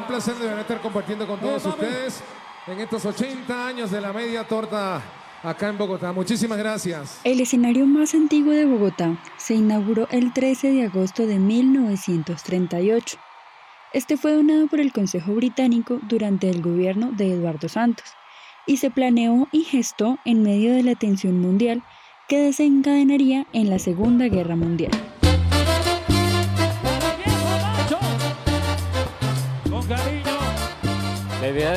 placer de estar compartiendo con todos ustedes en estos 80 años de la media torta acá en Bogotá. Muchísimas gracias. El escenario más antiguo de Bogotá se inauguró el 13 de agosto de 1938. Este fue donado por el Consejo Británico durante el gobierno de Eduardo Santos y se planeó y gestó en medio de la tensión mundial que desencadenaría en la Segunda Guerra Mundial.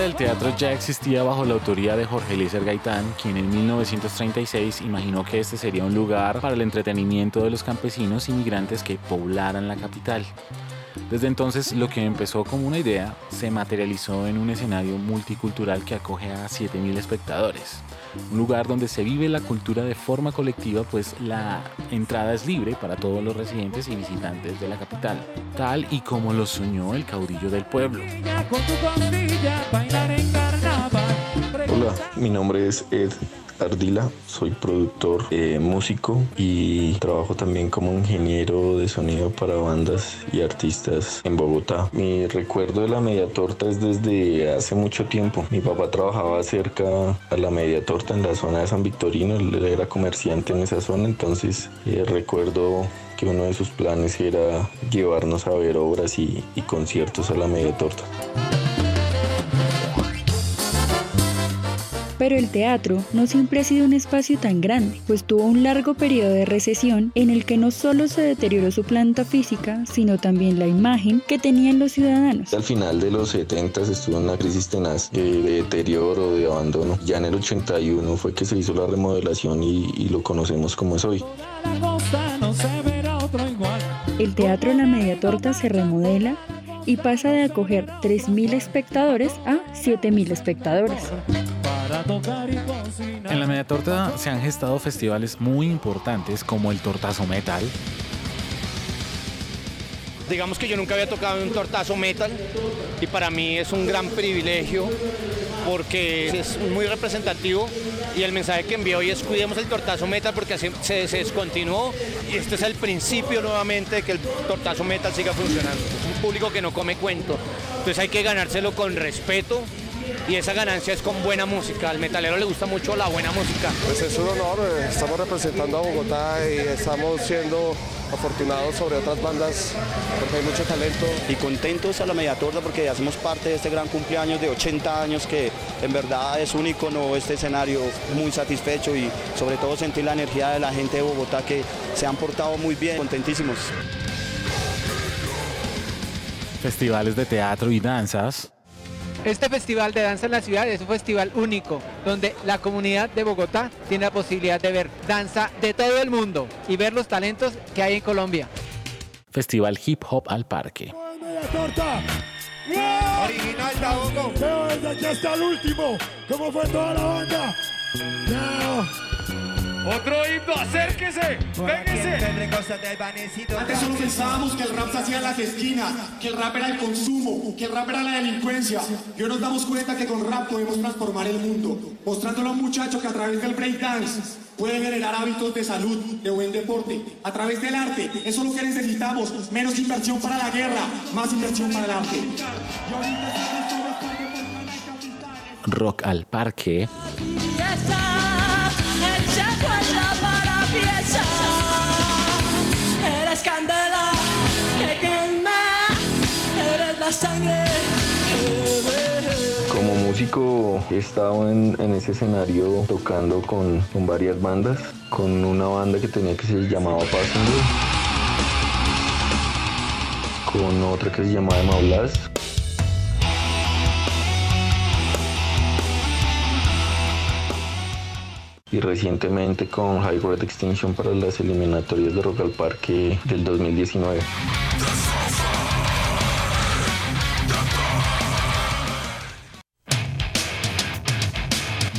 Del teatro ya existía bajo la autoría de Jorge Eliezer Gaitán, quien en 1936 imaginó que este sería un lugar para el entretenimiento de los campesinos inmigrantes que poblaran la capital. Desde entonces, lo que empezó como una idea se materializó en un escenario multicultural que acoge a 7.000 espectadores. Un lugar donde se vive la cultura de forma colectiva, pues la entrada es libre para todos los residentes y visitantes de la capital, tal y como lo soñó el caudillo del pueblo. Hola, mi nombre es Ed Ardila, soy productor, eh, músico y trabajo también como ingeniero de sonido para bandas y artistas en Bogotá. Mi recuerdo de la media torta es desde hace mucho tiempo. Mi papá trabajaba cerca a la media torta en la zona de San Victorino, él era comerciante en esa zona, entonces eh, recuerdo que uno de sus planes era llevarnos a ver obras y, y conciertos a la media torta. Pero el teatro no siempre ha sido un espacio tan grande, pues tuvo un largo periodo de recesión en el que no solo se deterioró su planta física, sino también la imagen que tenían los ciudadanos. Al final de los 70 estuvo en una crisis tenaz de, deterioro, de abandono. Ya en el 81 fue que se hizo la remodelación y, y lo conocemos como es hoy. El Teatro La Media Torta se remodela y pasa de acoger 3.000 espectadores a 7.000 espectadores. En la media torta se han gestado festivales muy importantes como el Tortazo Metal. Digamos que yo nunca había tocado un tortazo metal y para mí es un gran privilegio porque es muy representativo y el mensaje que envió hoy es cuidemos el tortazo metal porque así se, se descontinuó y este es el principio nuevamente de que el tortazo metal siga funcionando. Es un público que no come cuento, entonces hay que ganárselo con respeto y esa ganancia es con buena música. Al metalero le gusta mucho la buena música. Pues es un honor, eh, estamos representando a Bogotá y estamos siendo afortunados sobre otras bandas porque hay mucho talento. Y contentos a la media torta porque hacemos parte de este gran cumpleaños de 80 años que en verdad es un icono este escenario, muy satisfecho y sobre todo sentir la energía de la gente de Bogotá que se han portado muy bien, contentísimos. Festivales de teatro y danzas. Este festival de danza en la ciudad es un festival único, donde la comunidad de Bogotá tiene la posibilidad de ver danza de todo el mundo y ver los talentos que hay en Colombia. Festival Hip Hop al Parque. Original Taboco. Veo desde aquí hasta el último. ¿Cómo fue toda la banda? Otro himno, acérquese, véngase. Antes solo pensábamos que el rap se hacía en las esquinas, que el rap era el consumo, que el rap era la delincuencia. Y hoy nos damos cuenta que con rap podemos transformar el mundo, mostrándole a un muchacho que a través del breakdance puede generar hábitos de salud, de buen deporte, a través del arte. Eso es lo que necesitamos, menos inversión para la guerra, más inversión para el arte. Rock al Parque. Como músico he estado en, ese escenario tocando con, con varias bandas, con una banda que tenía que se llamaba Passenger, con otra que se llamaba Maulas, y recientemente con Grade Extinction para las eliminatorias de Rock al Parque del 2019.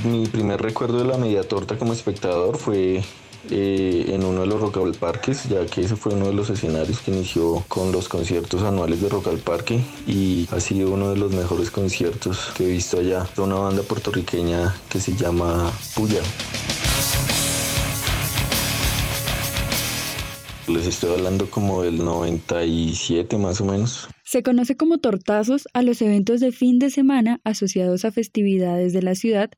Mi primer recuerdo de la media torta como espectador fue eh, en uno de los Rock al Parques, ya que ese fue uno de los escenarios que inició con los conciertos anuales de Rock al Parque y ha sido uno de los mejores conciertos que he visto allá. De una banda puertorriqueña que se llama Puya. Les estoy hablando como del 97 más o menos. Se conoce como tortazos a los eventos de fin de semana asociados a festividades de la ciudad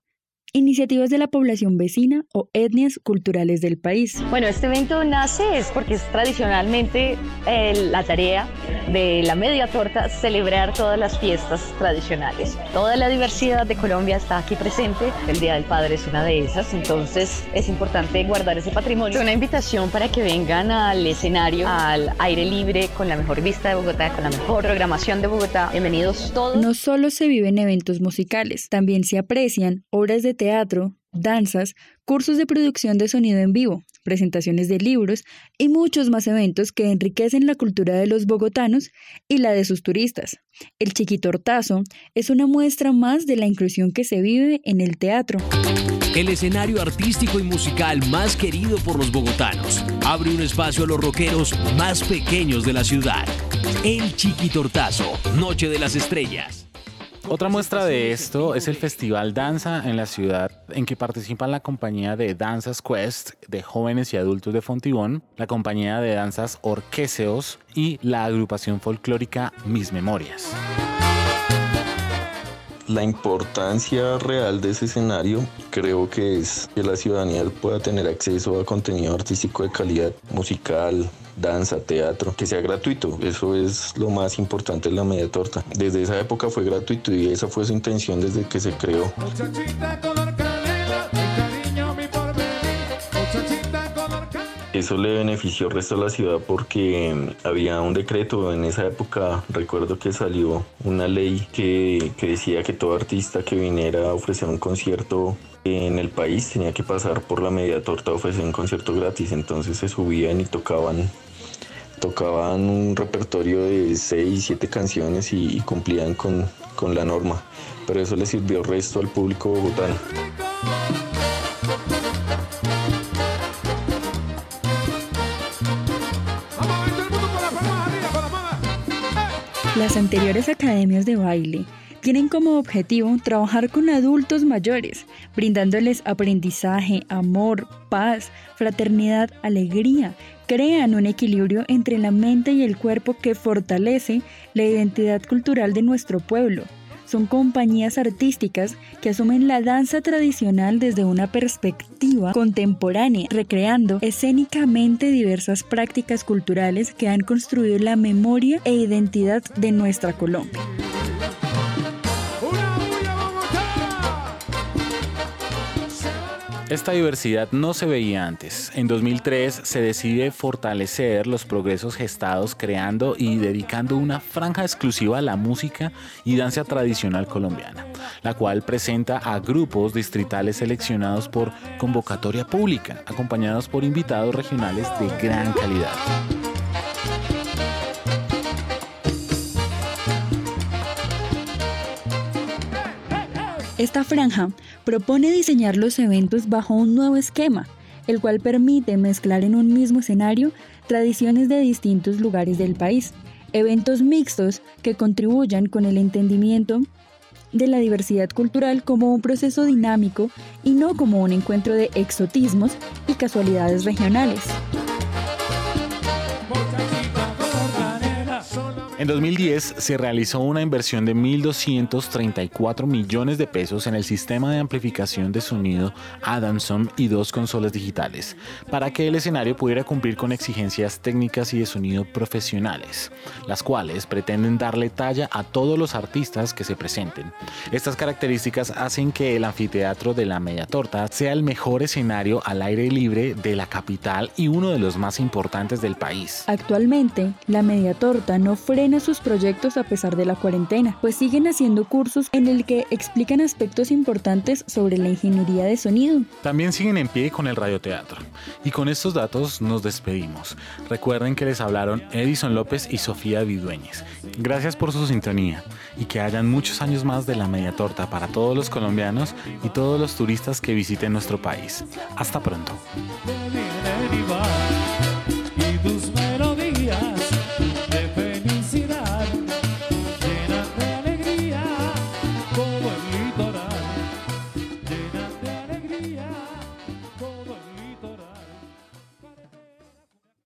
Iniciativas de la población vecina o etnias culturales del país. Bueno, este evento nace es porque es tradicionalmente eh, la tarea de la media torta celebrar todas las fiestas tradicionales. Toda la diversidad de Colombia está aquí presente. El Día del Padre es una de esas, entonces es importante guardar ese patrimonio. Una invitación para que vengan al escenario, al aire libre, con la mejor vista de Bogotá, con la mejor programación de Bogotá. Bienvenidos todos. No solo se viven eventos musicales, también se aprecian obras de teatro, danzas, cursos de producción de sonido en vivo, presentaciones de libros y muchos más eventos que enriquecen la cultura de los bogotanos y la de sus turistas. El Chiquitortazo es una muestra más de la inclusión que se vive en el teatro. El escenario artístico y musical más querido por los bogotanos abre un espacio a los rockeros más pequeños de la ciudad. El Chiquitortazo, Noche de las Estrellas. Otra muestra de esto es el Festival Danza en la ciudad, en que participan la compañía de Danzas Quest de jóvenes y adultos de Fontibón, la compañía de danzas Orqueseos y la agrupación folclórica Mis Memorias. La importancia real de ese escenario creo que es que la ciudadanía pueda tener acceso a contenido artístico de calidad musical, danza, teatro, que sea gratuito. Eso es lo más importante en la media torta. Desde esa época fue gratuito y esa fue su intención desde que se creó. Eso le benefició al resto de la ciudad porque mm, había un decreto en esa época, recuerdo que salió una ley que, que decía que todo artista que viniera a ofrecer un concierto en el país tenía que pasar por la media torta a ofrecer un concierto gratis, entonces se subían y tocaban tocaban un repertorio de 6, 7 canciones y, cumplían con, con, la norma, pero eso le sirvió resto al público bogotano. Las anteriores academias de baile tienen como objetivo trabajar con adultos mayores, brindándoles aprendizaje, amor, paz, fraternidad, alegría. Crean un equilibrio entre la mente y el cuerpo que fortalece la identidad cultural de nuestro pueblo son compañías artísticas que asumen la danza tradicional desde una perspectiva contemporánea, recreando escénicamente diversas prácticas culturales que han construido la memoria e identidad de nuestra Colombia. Esta diversidad no se veía antes. En 2003 se decide fortalecer los progresos gestados creando y dedicando una franja exclusiva a la música y danza tradicional colombiana, la cual presenta a grupos distritales seleccionados por convocatoria pública, acompañados por invitados regionales de gran calidad. Esta franja propone diseñar los eventos bajo un nuevo esquema, el cual permite mezclar en un mismo escenario tradiciones de distintos lugares del país, eventos mixtos que contribuyan con el entendimiento de la diversidad cultural como un proceso dinámico y no como un encuentro de exotismos y casualidades regionales. En 2010 se realizó una inversión de 1.234 millones de pesos en el sistema de amplificación de sonido Adamson y dos consolas digitales, para que el escenario pudiera cumplir con exigencias técnicas y de sonido profesionales, las cuales pretenden darle talla a todos los artistas que se presenten. Estas características hacen que el anfiteatro de la Media Torta sea el mejor escenario al aire libre de la capital y uno de los más importantes del país. Actualmente, la Media Torta no frena sus proyectos a pesar de la cuarentena, pues siguen haciendo cursos en el que explican aspectos importantes sobre la ingeniería de sonido. También siguen en pie con el radioteatro. Y con estos datos nos despedimos. Recuerden que les hablaron Edison López y Sofía Vidueñez. Gracias por su sintonía y que hayan muchos años más de la media torta para todos los colombianos y todos los turistas que visiten nuestro país. Hasta pronto.